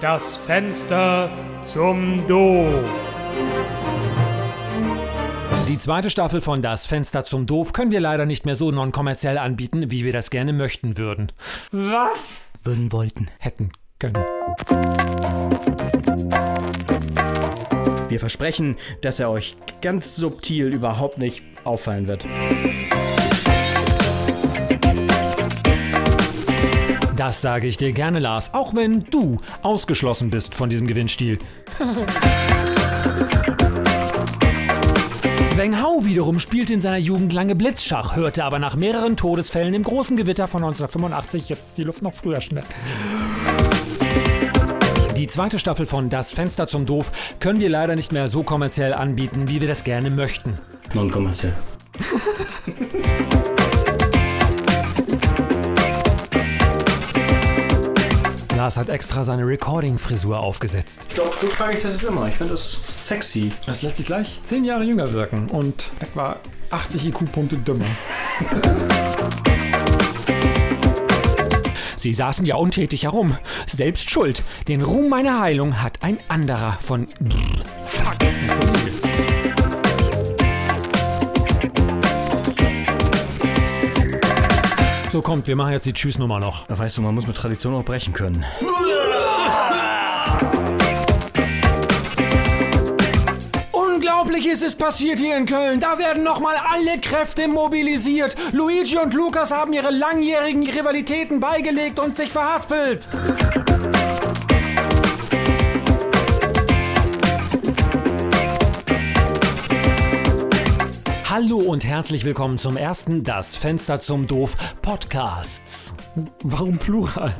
Das Fenster zum Doof. Die zweite Staffel von Das Fenster zum Doof können wir leider nicht mehr so non-kommerziell anbieten, wie wir das gerne möchten würden. Was? Würden wollten. Hätten können. Wir versprechen, dass er euch ganz subtil überhaupt nicht auffallen wird. Das sage ich dir gerne, Lars, auch wenn du ausgeschlossen bist von diesem Gewinnstil. Weng Hao wiederum spielte in seiner Jugend lange Blitzschach, hörte aber nach mehreren Todesfällen im großen Gewitter von 1985, jetzt ist die Luft noch früher schnell. Die zweite Staffel von Das Fenster zum Doof können wir leider nicht mehr so kommerziell anbieten, wie wir das gerne möchten. Non-kommerziell. Lars hat extra seine Recording-Frisur aufgesetzt. Ich glaube, so trage ich das jetzt immer. Ich finde das sexy. Das lässt sich gleich zehn Jahre jünger wirken und etwa 80 IQ-Punkte dümmer. Sie saßen ja untätig herum. Selbst schuld. Den Ruhm meiner Heilung hat ein anderer von. Fuck. So kommt, wir machen jetzt die Tschüss-Nummer noch. Da weißt du, man muss mit Tradition auch brechen können. Unglaubliches ist passiert hier in Köln. Da werden nochmal alle Kräfte mobilisiert. Luigi und Lukas haben ihre langjährigen Rivalitäten beigelegt und sich verhaspelt. Hallo und herzlich willkommen zum ersten Das Fenster zum Doof Podcasts. Warum Plural?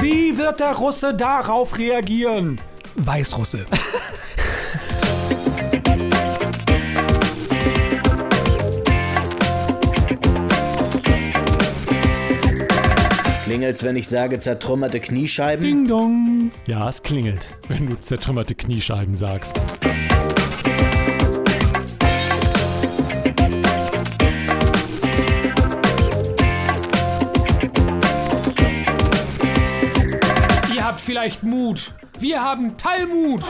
Wie wird der Russe darauf reagieren? Weißrusse. Klingelt's, wenn ich sage zertrümmerte Kniescheiben? Ding dong. Ja, es klingelt, wenn du zertrümmerte Kniescheiben sagst. Ihr habt vielleicht Mut. Wir haben Teilmut.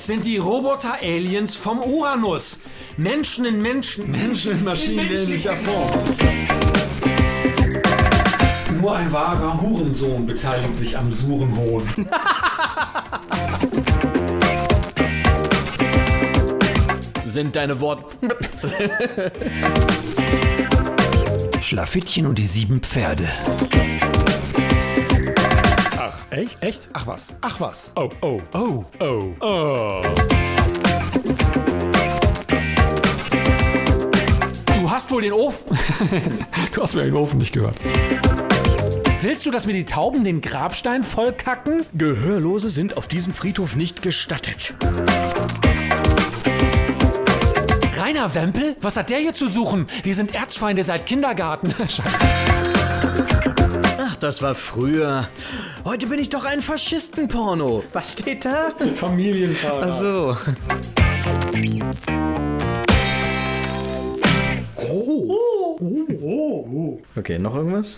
Es sind die Roboter-Aliens vom Uranus. Menschen in Menschen, Menschen in maschinenähnlicher Form. Nur ein wahrer Hurensohn beteiligt sich am Surenhohn. Sind deine Worte. Schlafittchen und die sieben Pferde. Echt? Echt? Ach was. Ach was. Oh, oh, oh, oh, oh. Du hast wohl den Ofen. du hast mir den Ofen nicht gehört. Willst du, dass mir die Tauben den Grabstein vollkacken? Gehörlose sind auf diesem Friedhof nicht gestattet. Rainer Wempel? Was hat der hier zu suchen? Wir sind Erzfeinde seit Kindergarten. Scheiße. Das war früher. Heute bin ich doch ein Faschistenporno. Was steht da? Familienfahrer. Ach so. Oh. Okay, noch irgendwas?